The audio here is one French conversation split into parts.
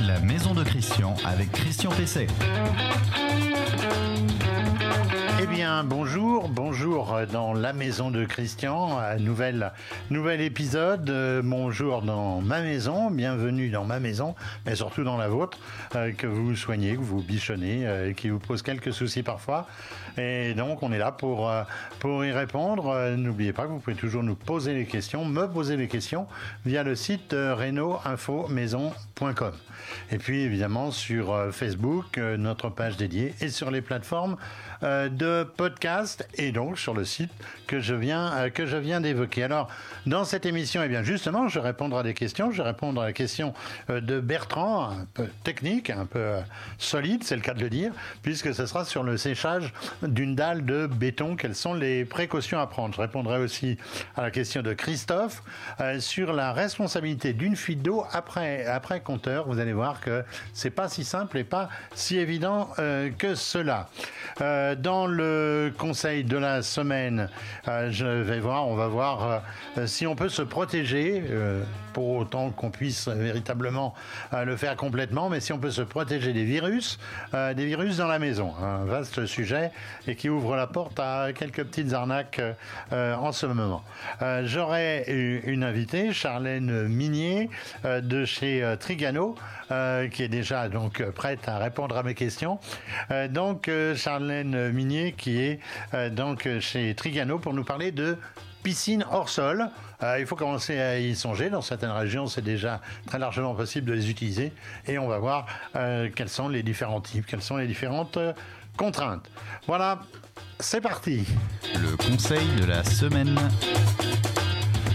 la maison de Christian avec Christian Pesset. Bien, bonjour, bonjour dans la maison de Christian, nouvel, nouvel épisode. Euh, bonjour dans ma maison, bienvenue dans ma maison, mais surtout dans la vôtre, euh, que vous soignez, que vous bichonnez, euh, qui vous pose quelques soucis parfois. Et donc, on est là pour, pour y répondre. N'oubliez pas que vous pouvez toujours nous poser les questions, me poser les questions via le site reno-info-maison.com. Et puis, évidemment, sur Facebook, notre page dédiée, et sur les plateformes de podcast et donc sur le site que je viens, euh, viens d'évoquer. Alors, dans cette émission, eh bien, justement, je répondrai à des questions. Je vais répondre à la question euh, de Bertrand, un peu technique, un peu euh, solide, c'est le cas de le dire, puisque ce sera sur le séchage d'une dalle de béton. Quelles sont les précautions à prendre? Je répondrai aussi à la question de Christophe sur la responsabilité d'une fuite d'eau après, après compteur. Vous allez voir que c'est pas si simple et pas si évident que cela. Dans le conseil de la semaine, euh, je vais voir, on va voir euh, si on peut se protéger, euh, autant qu'on puisse véritablement le faire complètement, mais si on peut se protéger des virus, des virus dans la maison. Un vaste sujet et qui ouvre la porte à quelques petites arnaques en ce moment. J'aurai une invitée, Charlène Minier, de chez Trigano, qui est déjà donc prête à répondre à mes questions. donc, Charlène Minier, qui est euh, donc chez Trigano pour nous parler de piscine hors sol. Euh, il faut commencer à y songer. Dans certaines régions, c'est déjà très largement possible de les utiliser. Et on va voir euh, quels sont les différents types, quelles sont les différentes contraintes. Voilà, c'est parti. Le conseil de la semaine.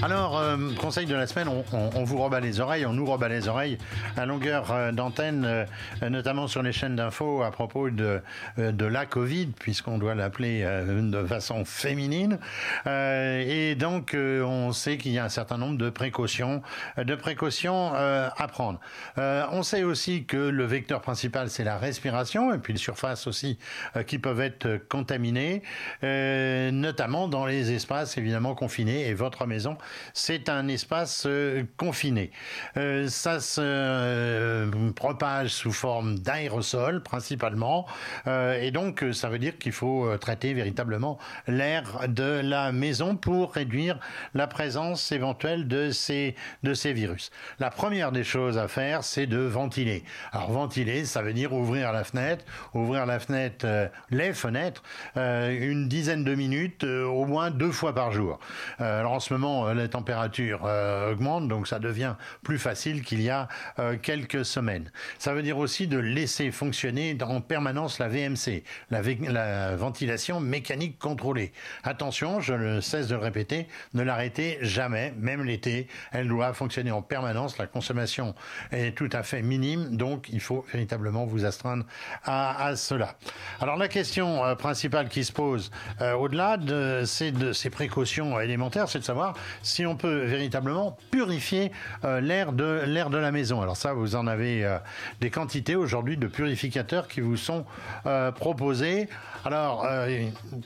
Alors, euh, conseil de la semaine, on, vous rebat les oreilles, on nous rebat les oreilles à longueur euh, d'antenne, euh, notamment sur les chaînes d'infos à propos de, la Covid, puisqu'on doit l'appeler de façon féminine. et donc, on sait qu'il y a un certain nombre de précautions à prendre. on sait aussi que le vecteur principal, c'est la respiration, et puis les surfaces aussi qui peuvent être contaminées, notamment dans les espaces évidemment confinés, et votre maison c'est un espace euh, confiné. Euh, ça se euh, propage sous forme d'aérosol principalement, et donc ça veut dire qu'il faut traiter véritablement l'air de la maison pour réduire la présence éventuelle de ces, de ces virus. La première des choses à faire, c'est de ventiler. Alors ventiler, ça veut dire ouvrir la fenêtre, ouvrir la fenêtre, les fenêtres, une dizaine de minutes, au moins deux fois par jour. alors en ce moment, la température euh, augmente, donc ça devient plus facile qu'il y a euh, quelques semaines. Ça veut dire aussi de laisser fonctionner en permanence la VMC, la, la ventilation mécanique contrôlée. Attention, je ne cesse de le répéter, ne l'arrêtez jamais, même l'été, elle doit fonctionner en permanence, la consommation est tout à fait minime, donc il faut véritablement vous astreindre à, cela. Alors la question euh, principale qui se pose au-delà de de ces précautions élémentaires, c'est de savoir si on peut véritablement purifier euh, l'air de l'air de la maison. Alors ça, vous en avez euh, des quantités aujourd'hui de purificateurs qui vous sont euh, proposés. Alors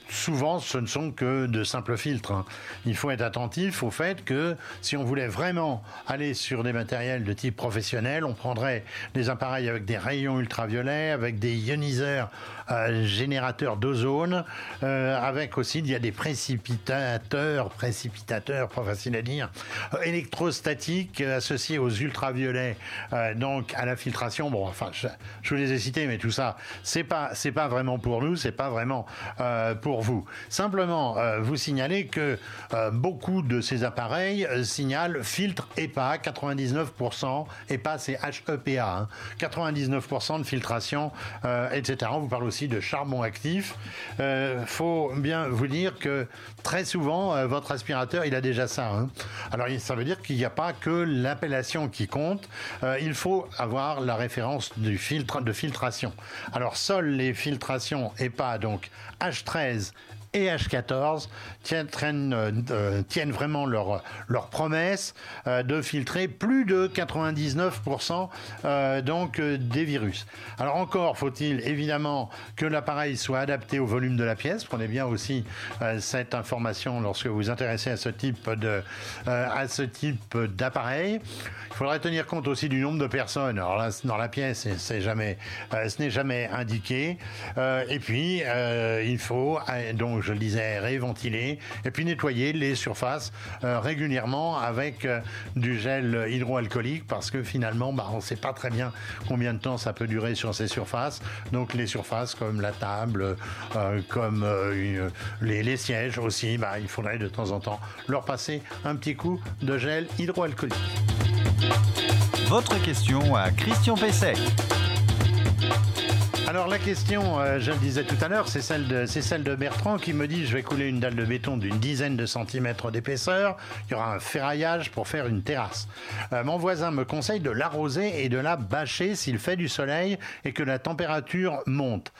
souvent, ce ne sont que de simples filtres. Hein. Il faut être attentif au fait que si on voulait vraiment aller sur des matériels de type professionnel, on prendrait des appareils avec des rayons ultraviolets, avec des ioniseurs générateurs d'ozone, avec aussi il y a des précipitateurs, précipitateurs professionnels à dire, euh, électrostatique euh, associé aux ultraviolets, euh, donc à la filtration. Bon, enfin, je, vous les ai cités, mais tout ça, c'est pas, c'est pas vraiment pour nous, c'est pas vraiment pour vous. Simplement, vous signalez que beaucoup de ces appareils signalent filtre EPA, 99%, EPA c'est HEPA, 99% hein. de filtration, etc. On vous parle aussi de charbon actif. faut bien vous dire que très souvent, votre aspirateur, il a déjà ça. Hein. Alors ça veut dire qu'il n'y a pas que l'appellation qui compte, euh, il faut avoir la référence du filtre de filtration. Alors seules les filtrations EPA, donc H13 et H14 tiennent, euh, tiennent vraiment leur, leur promesse euh, de filtrer plus de 99% euh, donc des virus. Alors encore faut-il évidemment que l'appareil soit adapté au volume de la pièce. Prenez bien aussi cette information lorsque vous vous intéressez à ce type de à ce type d'appareil. Il faudrait tenir compte aussi du nombre de personnes. Alors là, dans la pièce, c'est jamais, ce n'est jamais indiqué. et puis il faut donc je le disais, réventiler et puis nettoyer les surfaces euh, régulièrement avec euh, du gel hydroalcoolique parce que finalement, bah, on ne sait pas très bien combien de temps ça peut durer sur ces surfaces. Donc les surfaces comme la table, euh, comme les, sièges aussi, bah, il faudrait de temps en temps leur passer un petit coup de gel hydroalcoolique. Votre question à Christian Pesset. Alors la question, euh, je le disais tout à l'heure, c'est celle, de, celle de Bertrand qui me dit je vais couler une dalle de béton d'une dizaine de centimètres d'épaisseur, il y aura un ferraillage pour faire une terrasse. Euh, mon voisin me conseille de l'arroser et de la bâcher s'il fait du soleil et que la température monte.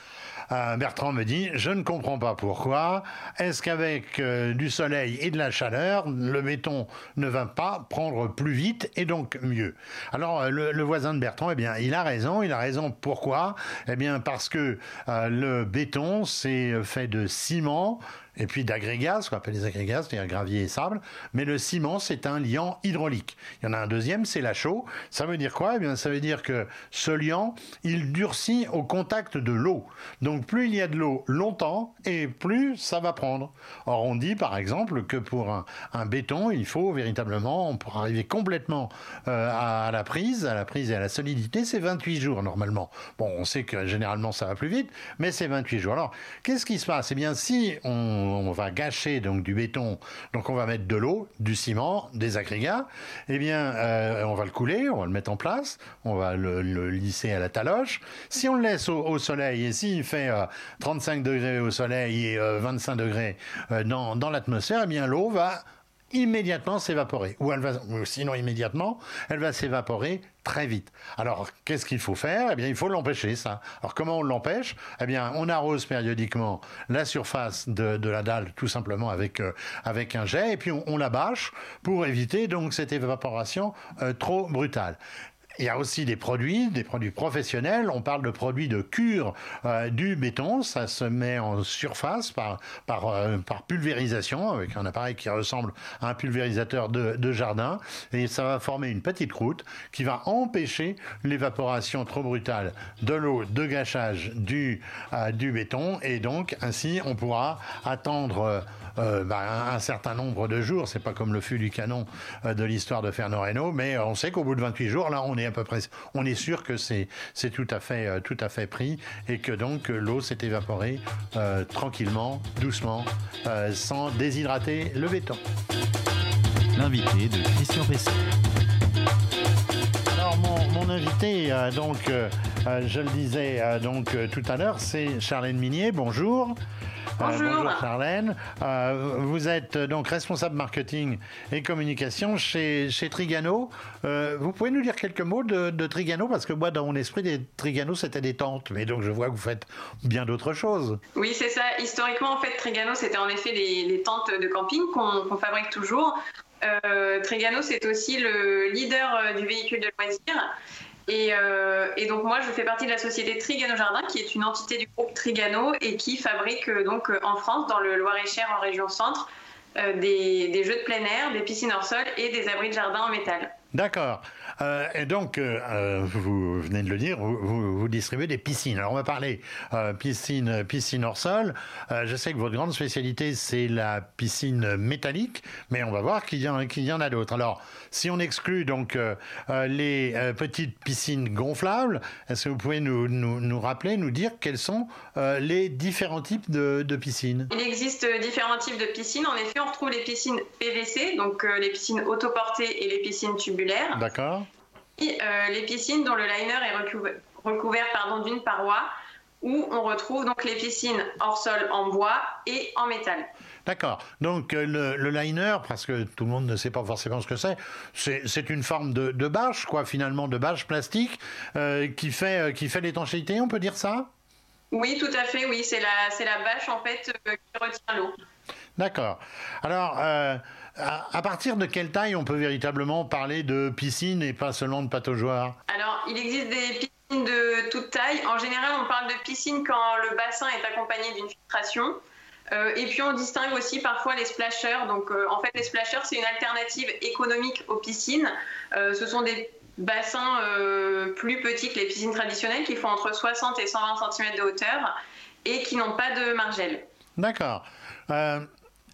Euh, Bertrand me dit, je ne comprends pas pourquoi. Est-ce qu'avec euh, du soleil et de la chaleur, le béton ne va pas prendre plus vite et donc mieux? Alors euh, le, voisin de Bertrand, eh bien, il a raison. Il a raison. Pourquoi? Eh bien, parce que le béton, c'est fait de ciment et puis d'agrégats, ce qu'on appelle les agrégats, c'est-à-dire gravier et sable. Mais le ciment, c'est un liant hydraulique. Il y en a un deuxième, c'est la chaux. Ça veut dire quoi? Eh bien, ça veut dire que ce liant, il durcit au contact de l'eau. Donc, plus il y a de l'eau longtemps, et plus ça va prendre. Or, on dit, par exemple, que pour un, béton, il faut véritablement, pour arriver complètement euh, à, la prise, à la prise et à la solidité, c'est 28 jours normalement. Bon, on sait que généralement ça va plus vite, mais c'est 28 jours. Alors, qu'est-ce qui se passe? Eh bien, si on on, va gâcher donc du béton, donc on va mettre de l'eau, du ciment, des agrégats, eh bien euh, on va le couler, on va le mettre en place, on va le, lisser à la taloche. Si on le laisse au, soleil et s'il fait 35 euh, degrés au soleil et 25 euh, degrés dans, dans l'atmosphère, eh bien l'eau va immédiatement s'évaporer. Ou elle va, sinon immédiatement, elle va s'évaporer très vite. Alors, qu'est-ce qu'il faut faire? Eh bien, il faut l'empêcher, ça. Alors, comment on l'empêche? Eh bien, on arrose périodiquement la surface de, la dalle, tout simplement avec, euh, avec un jet, et puis on, la bâche pour éviter donc cette évaporation euh, trop brutale. Il y a aussi des produits, des produits professionnels. On parle de produits de cure euh, du béton. Ça se met en surface par, euh, par pulvérisation avec un appareil qui ressemble à un pulvérisateur de, de, jardin. Et ça va former une petite croûte qui va empêcher l'évaporation trop brutale de l'eau de gâchage du, euh, du béton. Et donc, ainsi, on pourra attendre euh, bah, un, certain nombre de jours. C'est pas comme le fût du canon euh, de l'histoire de Fernand Reynaud, mais on sait qu'au bout de 28 jours, là, on est à peu près, on est sûr que c'est c'est tout à fait euh, tout à fait pris et que donc l'eau s'est évaporée tranquillement, doucement, sans déshydrater le béton. L'invité de Christian Pesset. Alors mon, mon invité, donc, je le disais donc tout à l'heure, c'est Charlène Minier. Bonjour. Bonjour. Charlène. Euh, vous êtes euh, donc responsable marketing et communication chez, chez Trigano. Euh, vous pouvez nous dire quelques mots de, Trigano Parce que moi, dans mon esprit, des Trigano, c'était des tentes. Mais donc, je vois que vous faites bien d'autres choses. Oui, c'est ça. Historiquement, en fait, Trigano, c'était en effet les, tentes de camping qu'on fabrique toujours. Trigano, c'est aussi le leader du véhicule de loisirs. Euh, et, donc moi, je fais partie de la société Trigano Jardin, qui est une entité du groupe Trigano et qui fabrique euh, donc euh, en France, dans le Loir-et-Cher, en région centre, des, des, jeux de plein air, des piscines hors sol et des abris de jardin en métal. D'accord. Euh, et donc, euh, euh, vous venez de le dire, vous, vous, distribuez des piscines. Alors, on va parler piscine, piscine hors sol. je sais que votre grande spécialité, c'est la piscine métallique, mais on va voir qu'il y, en, y en a d'autres. Alors, si on exclut donc les petites piscines gonflables, est-ce que vous pouvez nous, nous, rappeler, nous dire quels sont les différents types de, de, piscines? Il existe différents types de piscines. En effet, on retrouve les piscines PVC, donc les piscines autoportées et les piscines tubulaires. D'accord. Euh, les piscines dont le liner est recouvert, pardon, d'une paroi, où on retrouve donc les piscines hors sol en bois et en métal. D'accord. Donc euh, le, liner, parce que tout le monde ne sait pas forcément ce que c'est, c'est une forme de, bâche, quoi, finalement, de bâche plastique euh, qui fait, qui fait l'étanchéité, on peut dire ça? Oui, tout à fait, oui. C'est la, bâche en fait euh, qui retient l'eau. D'accord. Alors, euh, à, partir de quelle taille on peut véritablement parler de piscine et pas seulement de pataugeoire Alors, il existe des piscines de toute taille. En général, on parle de piscine quand le bassin est accompagné d'une filtration. Euh, et puis on distingue aussi parfois les splashers. Donc euh, en fait les splashers c'est une alternative économique aux piscines. Euh, ce sont des bassins plus petits que les piscines traditionnelles qui font entre 60 et 120 cm de hauteur et qui n'ont pas de margelle. D'accord.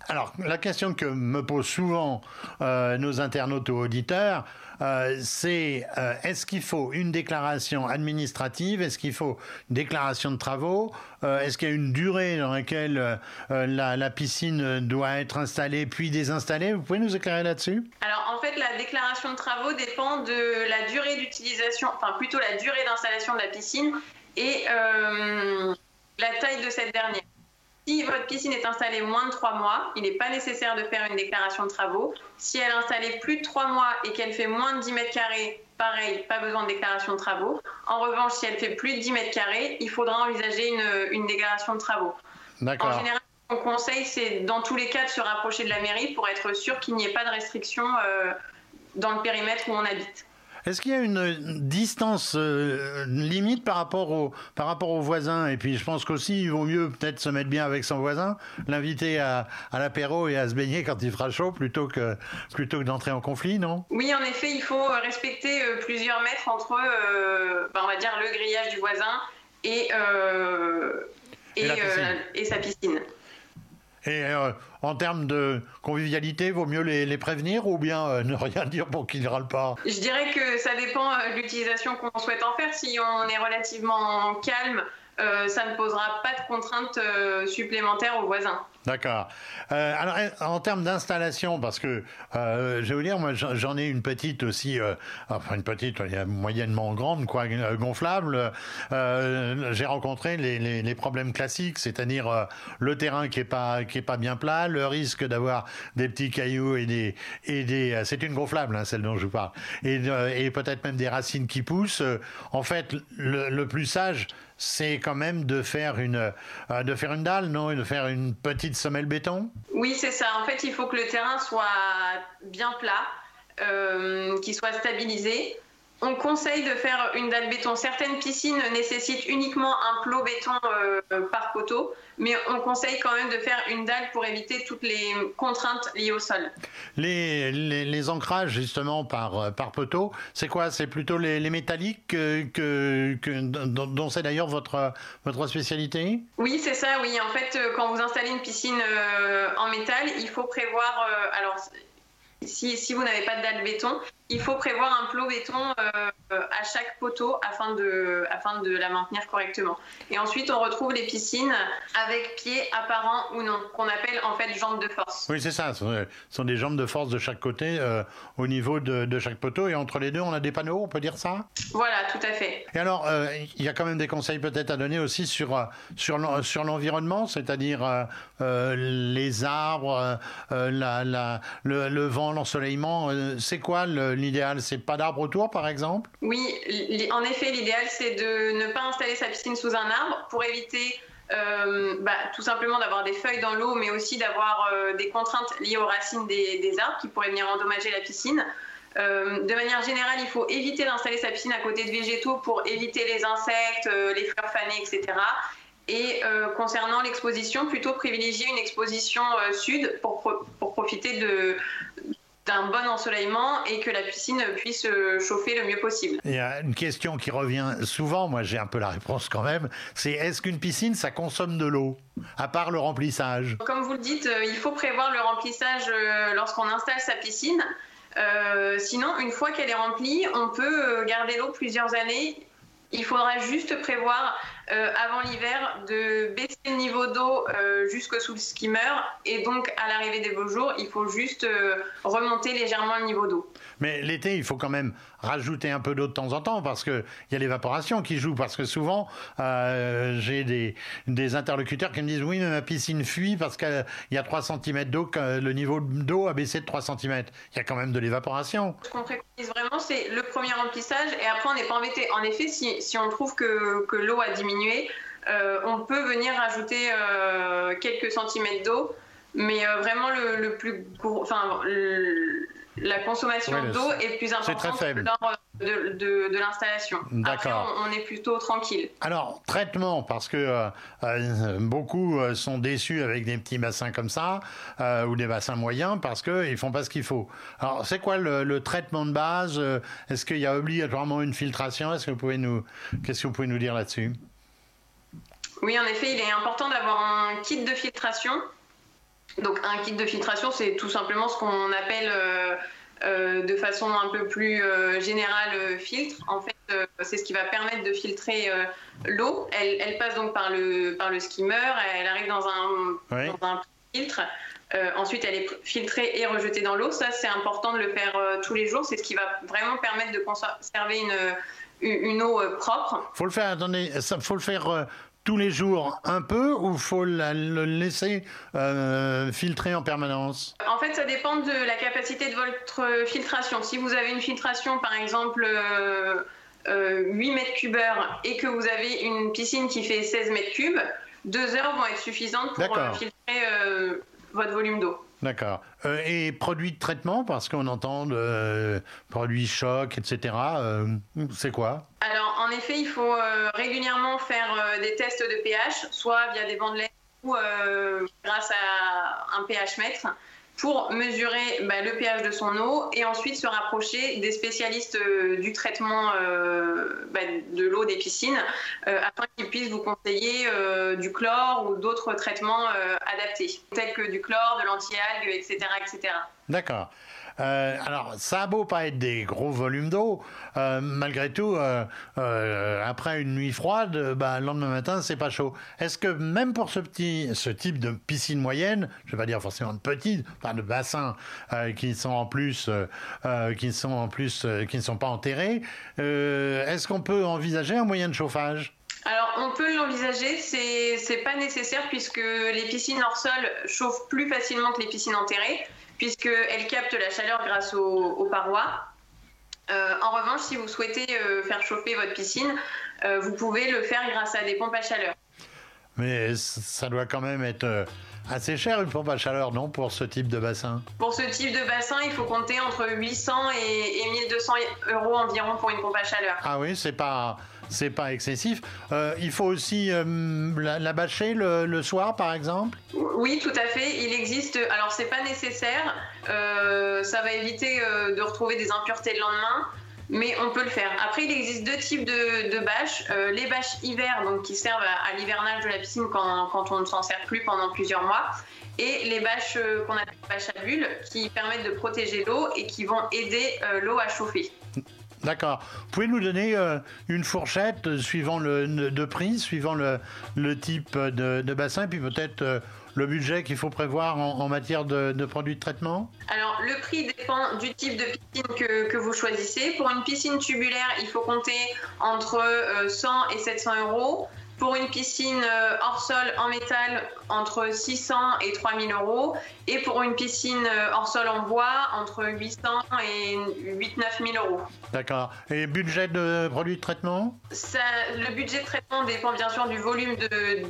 Alors, la question que me posent souvent euh, nos internautes ou auditeurs, euh, c'est euh, est-ce qu'il faut une déclaration administrative? Est-ce qu'il faut une déclaration de travaux? Est-ce qu'il y a une durée dans laquelle la, la piscine doit être installée puis désinstallée? Vous pouvez nous éclairer là-dessus? Alors en fait la déclaration de travaux dépend de la durée d'utilisation, enfin plutôt la durée d'installation de la piscine et la taille de cette dernière. Si votre piscine est installée moins de 3 mois, il n'est pas nécessaire de faire une déclaration de travaux. Si elle est installée plus de 3 mois et qu'elle fait moins de 10 mètres carrés, pareil, pas besoin de déclaration de travaux. En revanche, si elle fait plus de 10 mètres carrés, il faudra envisager une, une déclaration de travaux. En général, mon conseil, c'est dans tous les cas de se rapprocher de la mairie pour être sûr qu'il n'y ait pas de restrictions euh, dans le périmètre où on habite. Est-ce qu'il y a une distance euh, limite par rapport, au, par rapport aux voisins? Et puis je pense qu'aussi, il vaut mieux peut-être se mettre bien avec son voisin, l'inviter à, à l'apéro et à se baigner quand il fera chaud plutôt que, plutôt que d'entrer en conflit, non? Oui, en effet, il faut euh, respecter euh, plusieurs mètres entre, euh, ben, on va dire, le grillage du voisin et, euh, Et euh, sa piscine. Et euh, en termes de convivialité, vaut mieux les, prévenir ou bien euh, ne rien dire pour qu'ils ne râlent pas? Je dirais que ça dépend euh, de l'utilisation qu'on souhaite en faire. Si on est relativement calme, euh, ça ne posera pas de contraintes supplémentaires aux voisins. D'accord. Euh, alors, en termes d'installation, parce que euh, je vais vous dire, moi, j'en ai une petite aussi, euh, enfin une petite, moyennement grande, quoi, gonflable. J'ai rencontré les, problèmes classiques, c'est-à-dire le terrain qui est pas qui est pas bien plat, le risque d'avoir des petits cailloux et des et des. C'est une gonflable, hein, celle dont je vous parle, et, et peut-être même des racines qui poussent. En fait, le plus sage c'est quand même de faire une euh, de faire une dalle, non, de faire une petite semelle béton? Oui, c'est ça. En fait, il faut que le terrain soit bien plat, euh, qu'il soit stabilisé. On conseille de faire une dalle béton. Certaines piscines nécessitent uniquement un plot béton euh, par poteau, mais on conseille quand même de faire une dalle pour éviter toutes les contraintes liées au sol. Les, les, les ancrages justement par euh, par poteau, c'est quoi? C'est plutôt les, les métalliques que, que, que- dont, dont c'est d'ailleurs votre votre spécialité? Oui, c'est ça, oui. En fait, euh, quand vous installez une piscine euh, en métal, il faut prévoir. euh, alors, si, si vous n'avez pas de dalle béton, il faut prévoir un plot béton euh, à chaque poteau afin de, afin de la maintenir correctement. Et ensuite, on retrouve les piscines avec pieds apparents ou non, qu'on appelle en fait jambes de force. Oui, c'est ça. Ce sont, des jambes de force de chaque côté euh, au niveau de, de chaque poteau et entre les deux, on a des panneaux, on peut dire ça? Voilà, tout à fait. Et alors, euh, il y a quand même des conseils peut-être à donner aussi sur, sur, l'en- sur l'environnement, c'est-à-dire les arbres, la, la, le, le vent, l'ensoleillement. c'est quoi le- l'idéal C'est pas d'arbres autour, par exemple? Oui, en effet, l'idéal, c'est de ne pas installer sa piscine sous un arbre pour éviter euh, bah, tout simplement d'avoir des feuilles dans l'eau, mais aussi d'avoir euh, des contraintes liées aux racines des, arbres qui pourraient venir endommager la piscine. Euh, de manière générale, il faut éviter d'installer sa piscine à côté de végétaux pour éviter les insectes, les fleurs fanées, etc. Et concernant l'exposition, plutôt privilégier une exposition sud pour, pour profiter de, d'un bon ensoleillement et que la piscine puisse euh, chauffer le mieux possible. Il y a une question qui revient souvent, moi j'ai un peu la réponse quand même, c'est est-ce qu'une piscine, ça consomme de l'eau, à part le remplissage? Comme vous le dites, euh, il faut prévoir le remplissage euh, lorsqu'on installe sa piscine. Euh, sinon, une fois qu'elle est remplie, on peut garder l'eau plusieurs années. Il faudra juste prévoir euh, avant l'hiver de baisser le niveau d'eau euh, jusque sous le skimmer et donc à l'arrivée des beaux jours, il faut juste euh, remonter légèrement le niveau d'eau. Mais l'été, il faut quand même rajouter un peu d'eau de temps en temps parce qu'il y a l'évaporation qui joue. Parce que souvent, euh, j'ai des, des interlocuteurs qui me disent Oui, mais ma piscine fuit parce qu'il y a 3 cm d'eau, le niveau d'eau a baissé de 3 cm. Il y a quand même de l'évaporation. Ce qu'on préconise vraiment, c'est le premier remplissage et après on n'est pas embêté. En effet, si, si on trouve que, que l'eau a diminué, on peut venir ajouter quelques centimètres d'eau, mais vraiment le, plus gros, enfin, la consommation d'eau est plus importante lors de, de, l'installation. D'accord. On, est plutôt tranquille. Alors, traitement, parce que euh, euh, beaucoup euh, sont déçus avec des petits bassins comme ça, ou des bassins moyens, parce qu'ils ne font pas ce qu'il faut. Alors, c'est quoi le, traitement de base? Est-ce qu'il y a obligatoirement une filtration? Est-ce que vous pouvez nous, qu'est-ce que vous pouvez nous dire là-dessus? Oui, en effet, il est important d'avoir un kit de filtration donc un kit de filtration, c'est tout simplement ce qu'on appelle euh, euh, de façon un peu plus euh, générale filtre. En fait, c'est ce qui va permettre de filtrer l'eau. Elle, passe donc par le, par le skimmer, elle arrive dans un, dans un filtre. ensuite, elle est filtrée et rejetée dans l'eau. Ça, c'est important de le faire tous les jours. C'est ce qui va vraiment permettre de conserver une, une eau propre. Faut le faire. Attendez, ça, faut le faire tous les jours un peu ou faut le laisser euh, filtrer en permanence? En fait, ça dépend de la capacité de votre filtration. Si vous avez une filtration, par exemple, 8 euh, euh, mètres cubeurs et que vous avez une piscine qui fait 16 mètres cubes, deux heures vont être suffisantes pour filtrer votre volume d'eau. D'accord. Euh, et produits de traitement, parce qu'on entend euh, produits chocs, etc. Euh, c'est quoi? Alors, en effet, il faut régulièrement faire des tests de pH, soit via des bandelettes ou grâce à un pH mètre pour mesurer bah, le pH de son eau et ensuite se rapprocher des spécialistes euh, du traitement euh, bah, de l'eau des piscines euh, afin qu'ils puissent vous conseiller du chlore ou d'autres traitements adaptés, tels que du chlore, de l'anti-algue, etc., etc. D'accord. Euh, alors, ça a beau pas être des gros volumes d'eau, euh, malgré tout, euh, après une nuit froide, bah, le lendemain matin, c'est pas chaud. Est-ce que même pour ce petit, ce type de piscine moyenne, je vais pas dire forcément de petite, enfin de bassins qui sont en plus, qui sont en plus, qui ne sont pas enterrés, est-ce qu'on peut envisager un moyen de chauffage? Alors, on peut l'envisager, c'est, pas nécessaire puisque les piscines hors sol chauffent plus facilement que les piscines enterrées puisqu'elle capte la chaleur grâce aux, parois. Euh, en revanche, si vous souhaitez euh, faire chauffer votre piscine, euh, vous pouvez le faire grâce à des pompes à chaleur. Mais ça doit quand même être assez cher une pompe à chaleur, non, pour ce type de bassin? Pour ce type de bassin, il faut compter entre 800 et, et 1200 euros environ pour une pompe à chaleur. Ah oui, c'est pas c'est pas excessif. Euh, il faut aussi euh, la, bâcher le, soir, par exemple? Oui, tout à fait. Il existe. Alors, c'est pas nécessaire. Euh, ça va éviter de retrouver des impuretés le lendemain. Mais on peut le faire. Après, il existe deux types de, bâches. les bâches hiver, donc qui servent à, l'hivernage de la piscine quand, quand on ne s'en sert plus pendant plusieurs mois. Et les bâches qu'on appelle bâches à bulles, qui permettent de protéger l'eau et qui vont aider l'eau à chauffer. D'accord. Vous pouvez nous donner euh, une fourchette euh, suivant le de prix, suivant le, type de, bassin, puis peut-être euh, le budget qu'il faut prévoir en, matière de, produits de traitement? Alors, le prix dépend du type de piscine que, vous choisissez. Pour une piscine tubulaire, il faut compter entre 100 et 700 euros. Pour une piscine euh, hors sol en métal, entre 600 et 3000 euros. Et pour une piscine euh, hors sol en bois, entre 800 et 8 9 000 euros. D'accord. Et budget de produits de traitement? Ça, Le budget de traitement dépend bien sûr du volume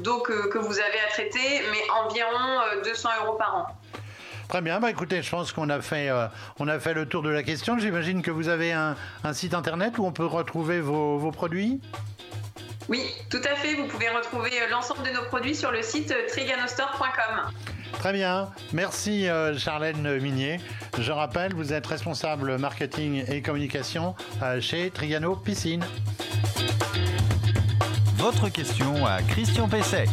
d'eau que, que, vous avez à traiter, mais environ 200 euh, euros par an. Très bien, bah écoutez, je pense qu'on a fait, on a fait le tour de la question. J'imagine que vous avez un, un, site internet où on peut retrouver vos, vos produits? Oui, tout à fait. Vous pouvez retrouver euh, l'ensemble de nos produits sur le site euh, triganostore.com. Très bien. Merci euh, Charlène Minier. Je rappelle, vous êtes responsable marketing et communication chez Trigano Piscine. Votre question à Christian Pesset.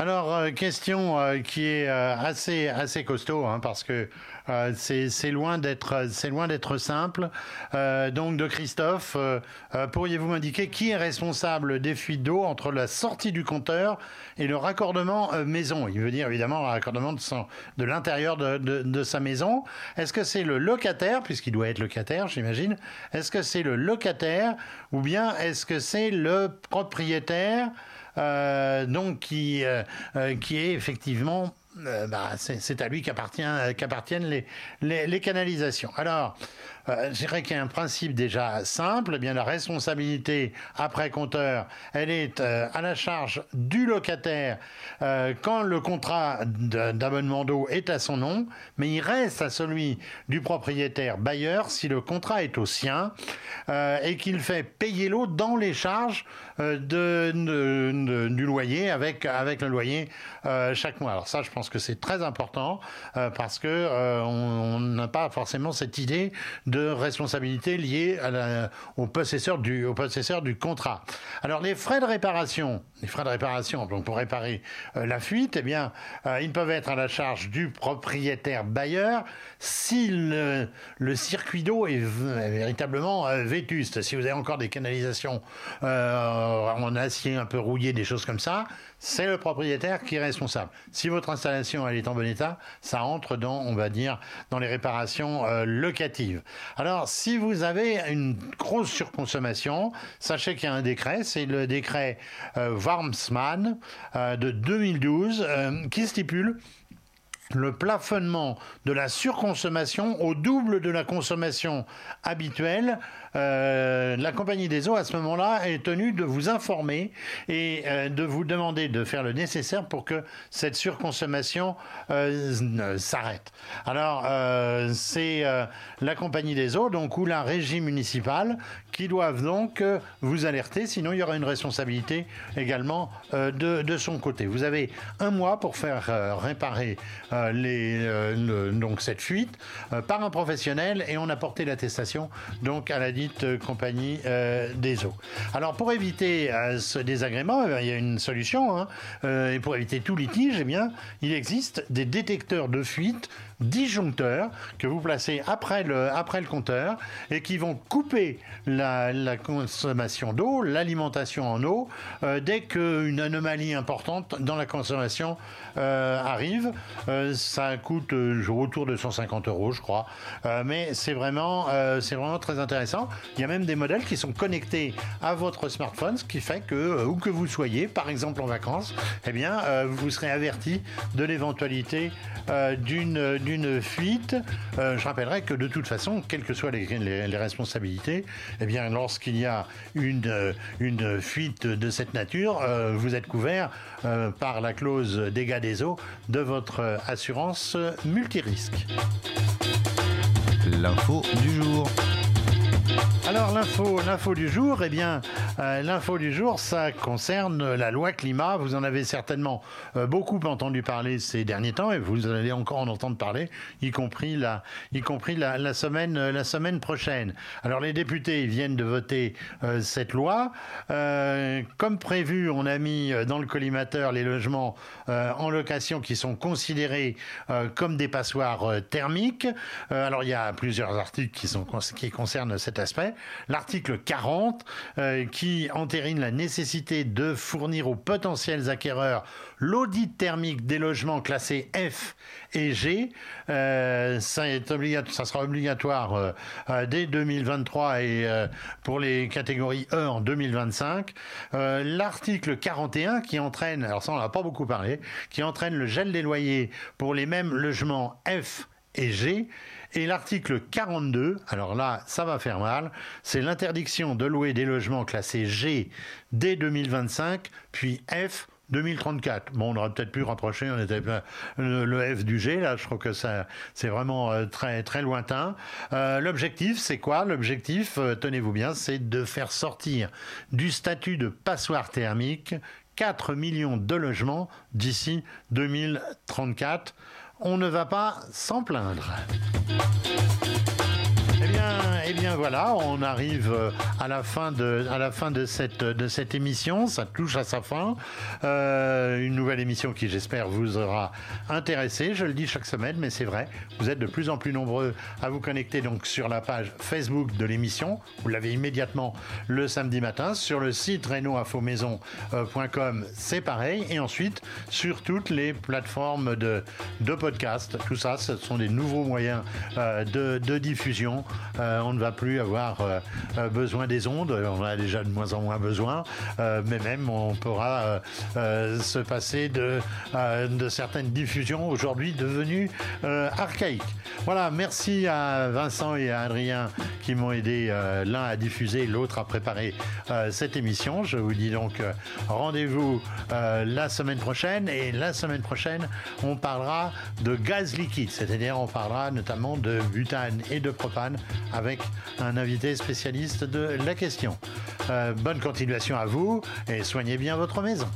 Alors, question qui est assez, assez costaud, hein, parce que euh, c'est loin d'être simple. Euh, donc de Christophe, euh, pourriez-vous m'indiquer qui est responsable des fuites d'eau entre la sortie du compteur et le raccordement maison? Il veut dire évidemment le raccordement de, de l'intérieur de, de, sa maison. Est-ce que c'est le locataire, puisqu'il doit être locataire, j'imagine Est-ce que c'est le locataire ou bien est-ce que c'est le propriétaire donc qui, qui est effectivement bah, c'est à lui qu'appartiennent les, les, les, canalisations. Alors, euh, je dirais qu'il y a un principe déjà simple. Eh bien, la responsabilité après compteur, elle est euh, à la charge du locataire euh, quand le contrat d'abonnement d'eau est à son nom, mais il reste à celui du propriétaire bailleur si le contrat est au sien et qu'il fait payer l'eau dans les charges de, du loyer avec, avec le loyer chaque mois. Alors ça, je pense que c'est très important parce que on n'a pas forcément cette idée de responsabilité liée au, possesseur du, au possesseur du contrat. Alors les frais de réparation, les frais de réparation, donc pour réparer euh, la fuite, eh bien, euh, ils peuvent être à la charge du propriétaire bailleur si le, circuit d'eau est, véritablement euh, vétuste. Si vous avez encore des canalisations en acier un peu rouillé, des choses comme ça, c'est le propriétaire qui est responsable. Si votre installation elle est en bon état, ça entre dans, on va dire, dans les réparations locatives. Alors, si vous avez une grosse surconsommation, sachez qu'il y a un décret, c'est le décret euh, Warmsman euh, de 2012 qui stipule le plafonnement de la surconsommation au double de la consommation habituelle euh, la compagnie des eaux, à ce moment-là, est tenue de vous informer et euh, de vous demander de faire le nécessaire pour que cette surconsommation euh, s'arrête. Alors, c'est la compagnie des eaux, donc, ou la régie municipale, qui doivent donc vous alerter, sinon il y aura une responsabilité également de, de, son côté. Vous avez un mois pour faire réparer les, donc cette fuite par un professionnel et on a porté l'attestation donc à la euh, compagnie euh, des eaux. Alors pour éviter euh, ce désagrément, il y a une solution. Hein. et pour éviter tout litige, eh bien, il existe des détecteurs de fuite disjoncteurs que vous placez après le, après le compteur et qui vont couper la, consommation d'eau, l'alimentation en eau, dès qu'une anomalie importante dans la consommation arrive. ça coûte autour de 150 euros, je crois. mais c'est vraiment, c'est vraiment très intéressant. Il y a même des modèles qui sont connectés à votre smartphone, ce qui fait que euh, où que vous soyez, par exemple en vacances, eh bien, euh, vous serez averti de l'éventualité euh, d'une d'une fuite. je rappellerai que de toute façon, quelles que soient les, responsabilités, eh bien, lorsqu'il y a une une fuite de cette nature, vous êtes couvert par la clause dégâts des eaux de votre assurance multirisque. L'info du jour. Alors l'info, l'info du jour, eh bien, euh, l'info du jour, ça concerne la loi climat. Vous en avez certainement euh, beaucoup entendu parler ces derniers temps, et vous allez encore en entendre parler, y compris la, y compris la, semaine, euh, la semaine prochaine. Alors les députés viennent de voter cette loi. comme prévu, on a mis dans le collimateur les logements en location qui sont considérés comme des passoires thermiques. alors il y a plusieurs articles qui sont qui concernent cet aspect. L'article 40 euh, qui entérine la nécessité de fournir aux potentiels acquéreurs l'audit thermique des logements classés F et G. Euh, ça, sera obligatoire euh, dès 2023 et pour les catégories E en 2025. L'article 41 qui entraîne, alors ça on n'a pas beaucoup parlé, qui entraîne le gel des loyers pour les mêmes logements F et G et l'article 42, alors là, ça va faire mal, c'est l'interdiction de louer des logements classés G dès 2025, puis F 2034. Bon, on aurait peut-être pu rapprocher, on était le, F du G, là, je crois que ça, c'est vraiment euh, très, très lointain. Euh, l'objectif, c'est quoi? L'objectif, euh, tenez-vous bien, c'est de faire sortir du statut de passoire thermique 4 millions de logements d'ici 2034 on ne va pas s'en plaindre. Eh bien, eh bien voilà, on arrive euh, à la fin de, à la fin de cette, de cette émission. Ça touche à sa fin. Euh, une nouvelle émission qui, j'espère, vous aura intéressé. Je le dis chaque semaine, mais c'est vrai. Vous êtes de plus en plus nombreux à vous connecter donc sur la page Facebook de l'émission. Vous l'avez immédiatement le samedi matin. Sur le site renoinfomaison.com, c'est pareil. Et ensuite, sur toutes les plateformes de, de podcast. Tout ça, ce sont des nouveaux moyens euh, de, de diffusion. On ne va plus avoir besoin des ondes. On a déjà de moins en moins besoin, mais même on pourra se passer de, de certaines diffusions aujourd'hui devenues archaïques. Voilà, merci à Vincent et à Adrien qui m'ont aidé l'un à diffuser, l'autre à préparer cette émission. Je vous dis donc rendez-vous la semaine prochaine et la semaine prochaine on parlera de gaz liquide, c'est-à-dire on parlera notamment de butane et de propane avec un invité spécialiste de la question. Euh, bonne continuation à vous et soignez bien votre maison.